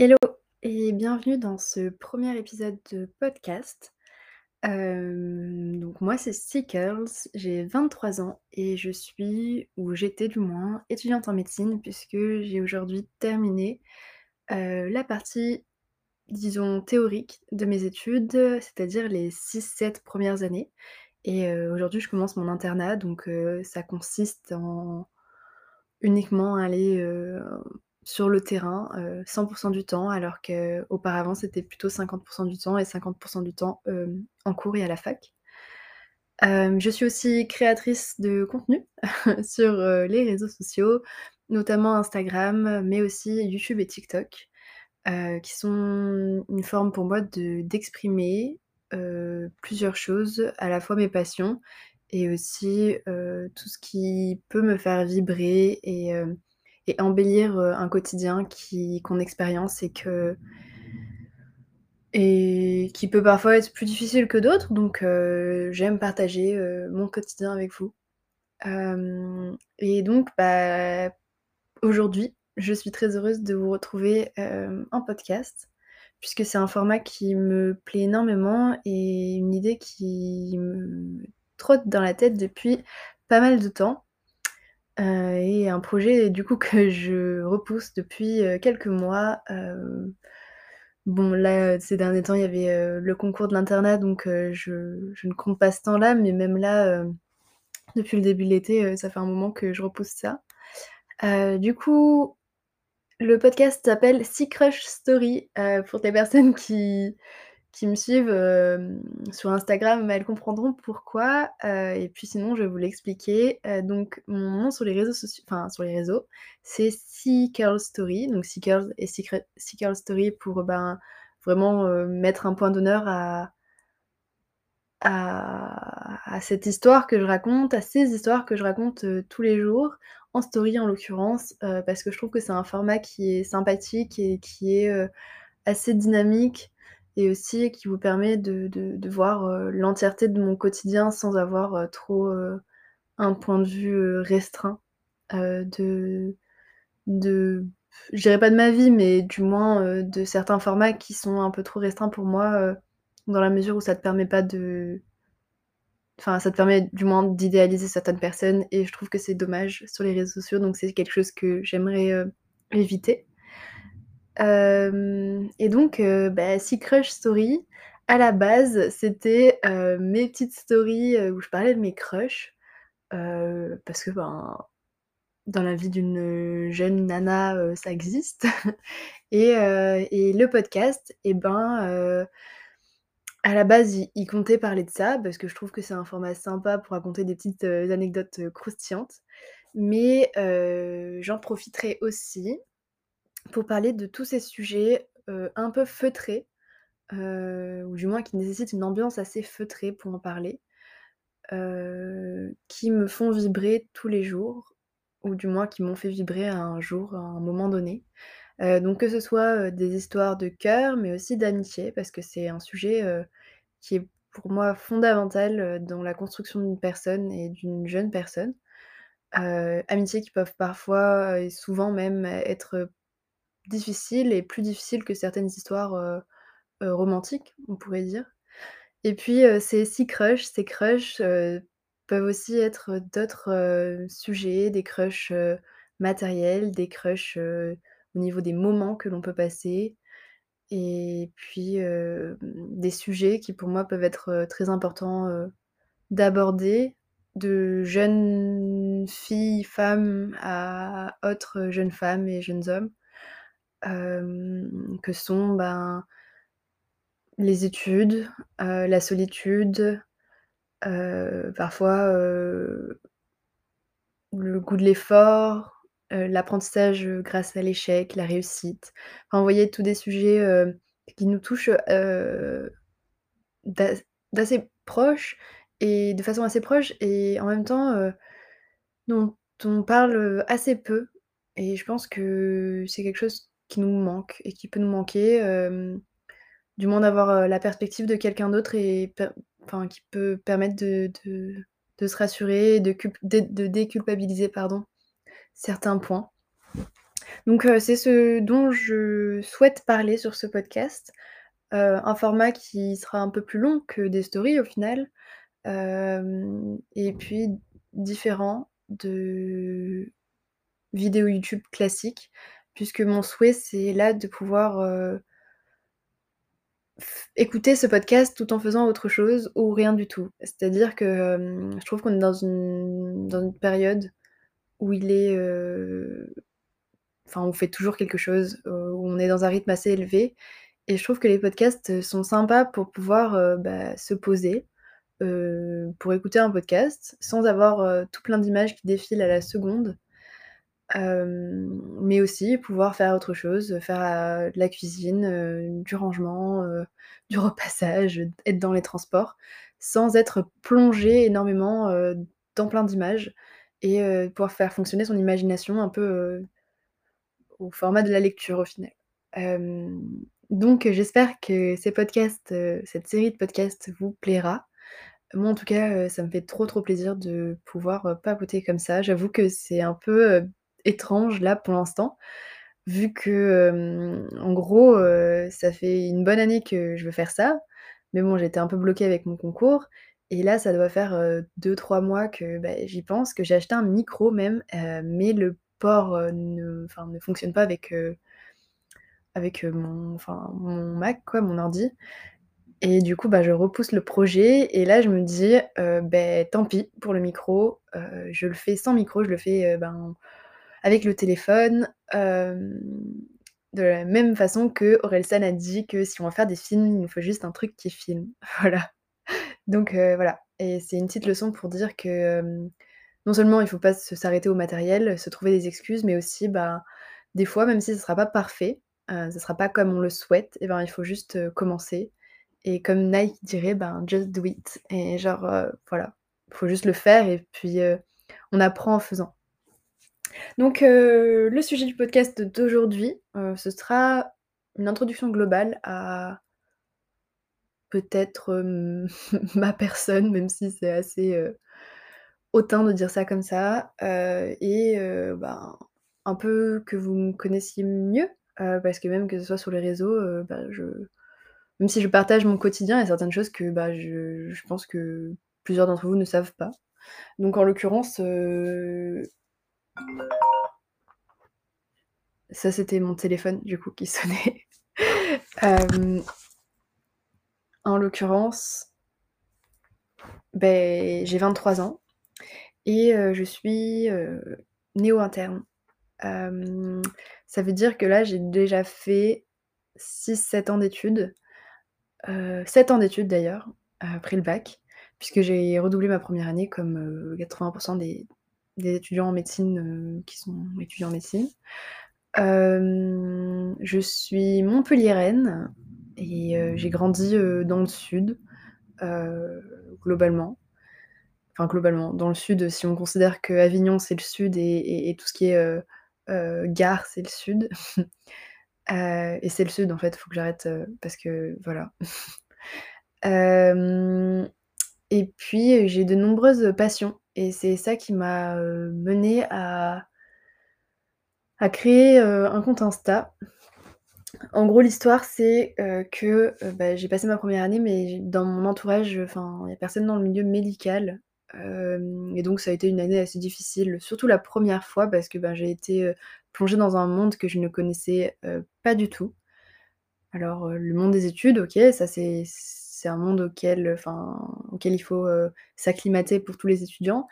Hello et bienvenue dans ce premier épisode de podcast. Donc moi c'est Seekers, j'ai 23 ans et je suis ou j'étais du moins étudiante en médecine puisque j'ai aujourd'hui terminé, heu, la partie, disons théorique de mes études, c'est-à-dire les 6-7 premières années et heu, aujourd'hui je commence mon internat donc heu, ça consiste en uniquement aller, sur le terrain, heu, 100% du temps alors qu'auparavant c'était plutôt 50% du temps et 50% du temps, hem, en cours et à la fac. Hem, je suis aussi créatrice de contenu sur, les réseaux sociaux, notamment Instagram, mais aussi YouTube et TikTok, qui sont une forme pour moi de d'exprimer, plusieurs choses, à la fois mes passions et aussi, tout ce qui peut me faire vibrer et et embellir, heu, un quotidien qui qu'on expérience et que et qui peut parfois être plus difficile que d'autres donc heu, j'aime partager, heu, mon quotidien avec vous. Et donc bah, aujourd'hui, je suis très heureuse de vous retrouver, en podcast, puisque c'est un format qui me plaît énormément et une idée qui me trotte dans la tête depuis pas mal de temps, heu et un projet du coup que je repousse depuis, heu, quelques mois. Hem, bon là, ces derniers temps, il y avait, le concours de l'internat donc je je ne compte pas ce temps-là, mais même là, depuis le début de l'été, ça fait un moment que je repousse ça. Du coup, le podcast s'appelle Sea Crush Story, pour les personnes qui qui me suivent, hem, sur Instagram, elles comprendront pourquoi, heu et puis sinon je vais vous l'expliquer. Heu, donc mon nom sur les réseaux soci enfin sur les réseaux, c'est Sea Curl Story, donc Sea Curls et Sea Curl Story pour, ben, vraiment, mettre un point d'honneur à à cette histoire que je raconte, à ces histoires que je raconte, tous les jours, en story en l'occurrence, parce que je trouve que c'est un format qui est sympathique et qui est, assez dynamique et aussi qui vous permet de voir, heu, l'entièreté de mon quotidien sans avoir, heu, trop, heu, un point de vue, restreint, de de je dirais pas de ma vie, mais du moins, de certains formats qui sont un peu trop restreints pour moi, dans la mesure où ça te permet pas de enfin ça te permet du moins d'idéaliser certaines personnes et je trouve que c'est dommage sur les réseaux sociaux, donc c'est quelque chose que j'aimerais, éviter. Hem et donc heu, bah, Sea Crush Story, à la base, c'était, heu, mes petites stories, où je parlais de mes crushs, parce que, ben, dans la vie d'une, jeune nana, ça existe et le podcast et ben, à la base, il comptait parler de ça parce que je trouve que c'est un format sympa pour raconter des petites, anecdotes, croustillantes. Mais j'en profiterai aussi pour parler de tous ces sujets, heu, un peu feutrés, heu, ou du moins qui nécessitent une ambiance assez feutrée pour en parler, heu, qui me font vibrer tous les jours, ou du moins qui m'ont fait vibrer un jour, à un moment donné. Donc que ce soit, des histoires de cœur, mais aussi d'amitié, parce que c'est un sujet, qui est pour moi fondamental, dans la construction d'une personne et d'une jeune personne. Amitiés qui peuvent parfois et souvent même être difficiles et plus difficiles que certaines histoires, heu heu, romantiques, on pourrait dire. Et puis, heu, ces Sea Crush, ces crushs, peuvent aussi être d'autres, sujets, des crushs, matériels, des crushs, au niveau des moments que l'on peut passer et puis, des sujets qui pour moi peuvent être, très importants, d'aborder, de jeunes filles, femmes à autres jeunes femmes et jeunes hommes, que sont, ben les études, la solitude, parfois, le goût de l'effort, l'apprentissage, grâce à l'échec, la réussite. Enfin, vous voyez, tous des sujets, qui nous touchent, d'assez proche et de façon assez proche et en même temps, dont on parle, assez peu et je pense que c'est quelque chose qui nous manque et qui peut nous manquer, du moins d'avoir, la perspective de quelqu'un d'autre et enfin, qui peut permettre de se rassurer, de culp dé de déculpabiliser, pardon, certains points. Donc c'est ce dont je souhaite parler sur ce podcast. Un format qui sera un peu plus long que des stories au final, et puis différent de vidéos YouTube classiques puisque mon souhait, c'est là de pouvoir, heu f écouter ce podcast tout en faisant autre chose ou rien du tout. C'est-à-dire que, je trouve qu'on est dans une période où il est, heu enfin, on fait toujours quelque chose, heu, où on est dans un rythme assez élevé et je trouve que les podcasts sont sympas pour pouvoir, bah, se poser, pour écouter un podcast sans avoir, tout plein d'images qui défilent à la seconde. Mais aussi pouvoir faire autre chose, faire, de la cuisine, du rangement, du repassage, être dans les transports, sans être plongé énormément, dans plein d'images et pouvoir faire fonctionner son imagination un peu, au format de la lecture au final. Donc j'espère que ces podcasts, cette série de podcasts vous plaira. Moi en tout cas, ça me fait trop, trop plaisir de pouvoir, papoter comme ça. J'avoue que c'est un peu, étrange là pour l'instant, vu que, en gros, ça fait une bonne année que je veux faire ça, mais bon j'étais un peu bloquée avec mon concours. Et là ça doit faire, heu, 2-3 mois que, bah, j'y pense, que j'ai acheté un micro même, mais le port, ne fonctionne pas avec, avec, mon mon Mac quoi, mon ordi. Et du coup, bah, je repousse le projet. Et là je me dis: «Heu, beh, tant pis pour le micro, je le fais sans micro, je le fais, ben, avec le téléphone». De la même façon qu'Orelsan a dit que si on veut faire des films, il nous faut juste un truc qui filme. Voilà. Donc voilà et c'est une petite leçon pour dire que, non seulement il faut pas s'arrêter au matériel, se trouver des excuses, mais aussi, bah, des fois même si ce sera pas parfait, heu, ce sera pas comme on le souhaite et ben, il faut juste, commencer et comme Nike dirait, ben: «Just do it» et genre, voilà, il faut juste le faire et puis, on apprend en faisant. Donc heu, le sujet du podcast d'aujourd'hui, heu, ce sera une introduction globale à peut-être, hem, ma personne, même si c'est assez, hautain de dire ça comme ça, et ben, un peu que vous me connaissiez mieux, parce que même que ce soit sur les réseaux, je même si je partage mon quotidien, il y a certaines choses que, bah, je pense que plusieurs d'entre vous ne savent pas. Donc en l'occurrence, ça c'était mon téléphone du coup qui sonnait. Hem en l'occurrence beh, j'ai 23 ans et heu, je suis, heu, néo-interne. Ça veut dire que là, j'ai déjà fait 6-7 ans d'études, heu, 7 ans d'études d'ailleurs, après le bac, puisque j'ai redoublé ma 1re année comme, heu, 80 % des des étudiants en médecine, heu, qui sont étudiants en médecine. Hem, je suis montpelliéraine et heu, j'ai grandi, dans le sud, globalement. Enfin globalement, dans le sud, si on considère qu'Avignon c'est le sud et tout ce qui est, gare, c'est le sud. Et c'est le sud en fait, il faut que j'arrête, parce que voilà. et puis j'ai de nombreuses passions et c'est ça qui m'a, menée à créer, un compte Insta. En gros, l'histoire c'est, que, bah, j'ai passé ma 1re année, mais dans mon entourage, il y a personne dans le milieu médical, et donc ça a été une année assez difficile, surtout la 1re fois parce que, ben, j'ai été, plongée dans un monde que je ne connaissais, pas du tout. Alors, le monde des études, OK, ça c'est c'est un monde auquel, enfin, auquel il faut, heu, s'acclimater pour tous les étudiants.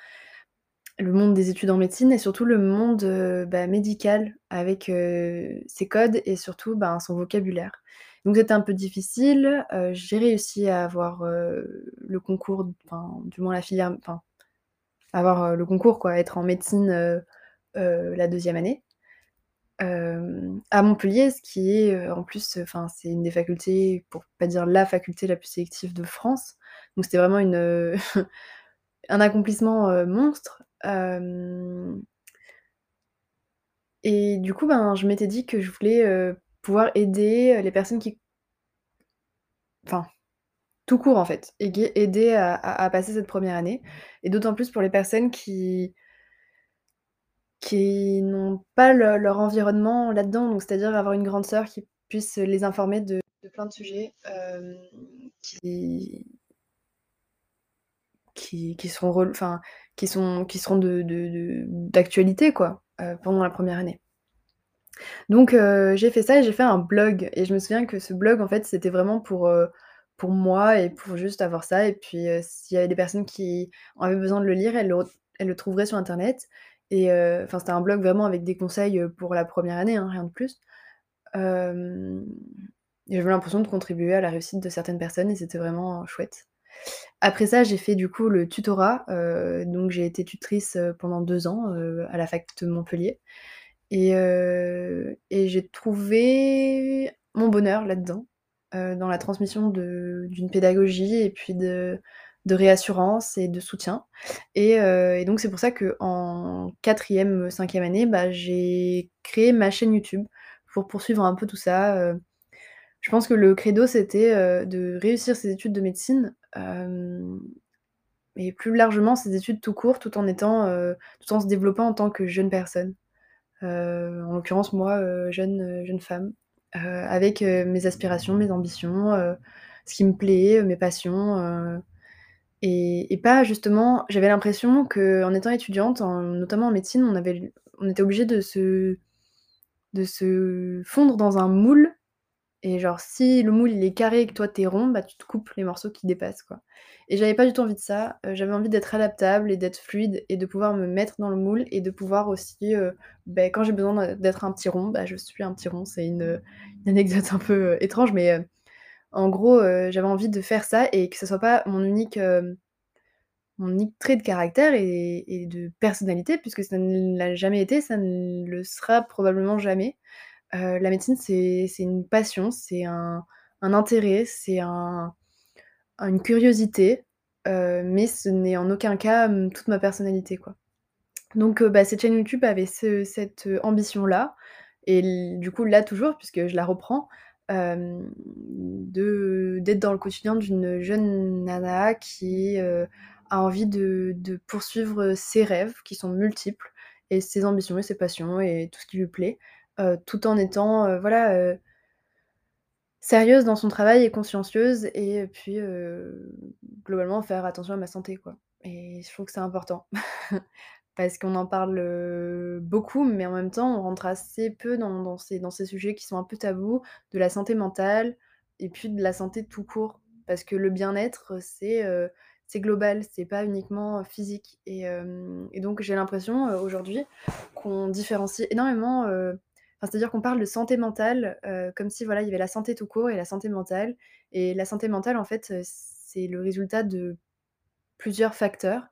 Le monde des études en médecine et surtout le monde, heu, bah, médical avec, ses codes et surtout, ben, son vocabulaire. Donc c'était un peu difficile, j'ai réussi à avoir, le concours, du moins la filière avoir, le concours quoi, être en médecine, la 2e année. À Montpellier, ce qui est, en plus, enfin, c'est une des facultés, pour pas dire la faculté la plus sélective de France. Donc c'était vraiment une, un accomplissement, monstre. Et du coup, ben, je m'étais dit que je voulais, pouvoir aider, les personnes qui enfin, tout court en fait, aider à passer cette 1re année et d'autant plus pour les personnes qui qui n'ont pas le leur environnement là-dedans, donc c'est-à-dire avoir une grande sœur qui puisse les informer de plein de sujets, hem, qui qui seront enfin, qui sont qui seront de de de d'actualité quoi, heu, pendant la première année. Donc heu, j'ai fait ça et j'ai fait un blog. Et je me souviens que ce blog en fait, c'était vraiment pour, pour moi et pour juste avoir ça. Et puis, s'il y avait des personnes qui avaient besoin de le lire, elles le trouveraient sur internet et heu, enfin, c'était un blog vraiment avec des conseils, heu, pour la première année, hein, rien de plus. J'avais l'impression de contribuer à la réussite de certaines personnes et c'était vraiment chouette. Après ça, j'ai fait du coup le tutorat, heu, donc j'ai été tutrice, pendant 2 ans, à la fac de Montpellier et et j'ai trouvé mon bonheur là-dedans, dans la transmission d'une pédagogie et puis de de réassurance et de soutien et heu et donc c'est pour ça qu'en 4e, 5e année, bah, j'ai créé ma chaîne YouTube pour poursuivre un peu tout ça, heu. Je pense que le credo, c'était, heu, de réussir ses études de médecine, et plus largement ses études tout court, tout en étant, tout en se développant en tant que jeune personne. En l'occurrence moi, jeune, jeune femme, avec, mes aspirations, mes ambitions, ce qui me plaît, mes passions, et pas justement j'avais l'impression qu'en étant étudiante, en notamment en médecine, on avait on était obligé de se de se fondre dans un moule. Et genre si le moule est carré et que toi tu es rond, bah, tu te coupes les morceaux qui dépassent, quoi. Et j'avais pas du tout envie de ça, heu, j'avais envie d'être adaptable et d'être fluide et de pouvoir me mettre dans le moule et de pouvoir aussi, heu, beh, quand j'ai besoin d'être un petit rond, bah, je suis un petit rond. C'est une, anecdote un peu, heu, étrange mais en gros, heu, j'avais envie de faire ça et que ça soit pas mon unique, hem, mon unique trait de caractère et de personnalité puisque ça ne l'a jamais été, ça ne le sera probablement jamais. Heu, la médecine, c'est une passion, c'est un intérêt, c'est un une curiosité, mais ce n'est en aucun cas, mmh, toute ma personnalité, quoi. Donc bah, cette chaîne YouTube avait ce cette, ambition-là et du coup, là toujours puisque je la reprends, de d'être dans le quotidien d'une jeune nana qui, heu, a envie de poursuivre ses rêves qui sont multiples et ses ambitions et ses passions et tout ce qui lui plaît, heu, tout en étant, voilà, sérieuse dans son travail et consciencieuse et puis, globalement faire attention à ma santé, quoi et je trouve que c'est important. Parce qu'on en parle, beaucoup, mais en même temps, on rentre assez peu dans ces dans ces sujets qui sont un peu tabous, de la santé mentale et puis de la santé tout court. Parce que le bien-être, c'est, heu, c'est global, c'est pas uniquement physique. Et et donc j'ai l'impression, aujourd'hui qu'on différencie énormément, enfin, c'est-à-dire qu'on parle de santé mentale, comme si, voilà, il y avait la santé tout court et la santé mentale. Et la santé mentale, en fait, c'est le résultat de plusieurs facteurs,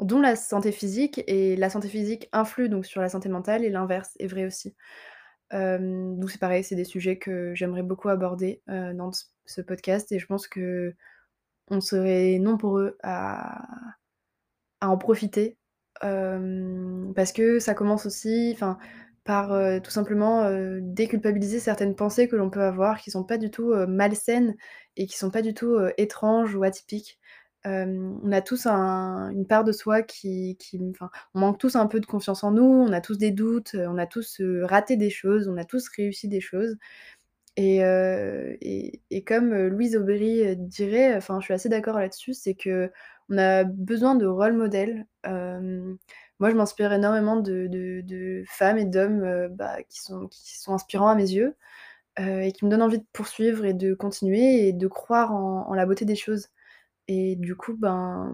dont la santé physique et la santé physique influe donc sur la santé mentale et l'inverse est vrai aussi. Donc c'est pareil, c'est des sujets que j'aimerais beaucoup aborder, dans ce podcast et je pense qu'on serait nombreux à en profiter, parce que ça commence aussi, par, tout simplement, déculpabiliser certaines pensées que l'on peut avoir qui sont pas du tout, malsaines et qui sont pas du tout, étranges ou atypiques. On a tous un une part de soi qui qui on manque tous un peu de confiance en nous, on a tous des doutes, on a tous, raté des choses, on a tous réussi des choses et comme, Louise Aubry, dirait, enfin, je suis assez d'accord là-dessus, c'est qu'on a besoin de rôles modèles. Hem, moi, je m'inspire énormément de femmes et d'hommes, bah, qui sont inspirants à mes yeux, et qui me donnent envie de poursuivre et de continuer et de croire en la beauté des choses et du coup, ben,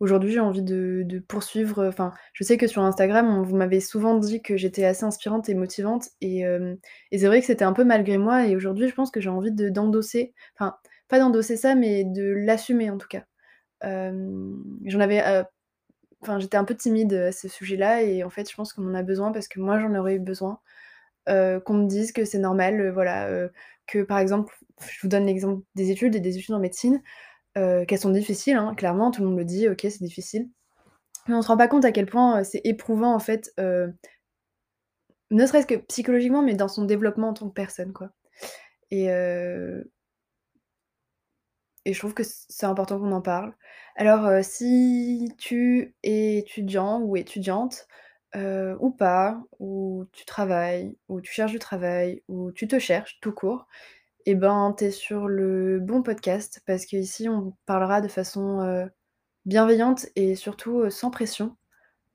aujourd'hui, j'ai envie de poursuivre, heu, enfin, je sais que sur Instagram, on vous m'avez souvent dit que j'étais assez inspirante et motivante et hem et c'est vrai que c'était un peu malgré moi et aujourd'hui, je pense que j'ai envie de d'endosser, enfin, pas d'endosser ça, mais de l'assumer, en tout cas. Hem, j'en avais, enfin, j'étais un peu timide, à ce sujet-là et en fait, je pense qu'on en a besoin parce que moi, j'en aurais eu besoin, qu'on me dise que c'est normal, voilà, que, par exemple, je vous donne l'exemple des études et des études en médecine, heu, qu'elles sont difficiles, hein, clairement, tout le monde le dit: «OK, c'est difficile». Mais on se rend pas compte à quel point, heu, c'est éprouvant, en fait, heu ne serait-ce que psychologiquement, mais dans son développement en tant que personne, quoi et je trouve que c'est important qu'on en parle. Alors, si tu es étudiant ou étudiante, ou pas, ou tu travailles, ou tu cherches du travail, ou tu te cherches tout court et ben, tu es sur le bon podcast parce qu'ici on parlera de façon, bienveillante et surtout, sans pression,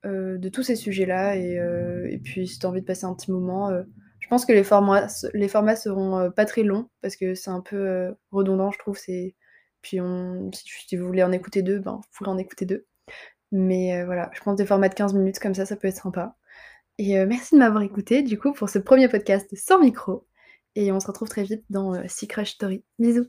de tous ces sujets-là et puis si tu as envie de passer un petit moment, je pense que les formats les seront, pas très longs parce que c'est un peu, redondant je trouve, puis si vous voulez en écouter 2, ben, vous pourrez en écouter 2. Mais voilà, je pense des formats de 15 minutes comme ça, ça peut être sympa et merci de m'avoir écoutée du coup pour ce 1er podcast sans micro et on se retrouve très vite dans, heu, Sea Crush Story. Bisous.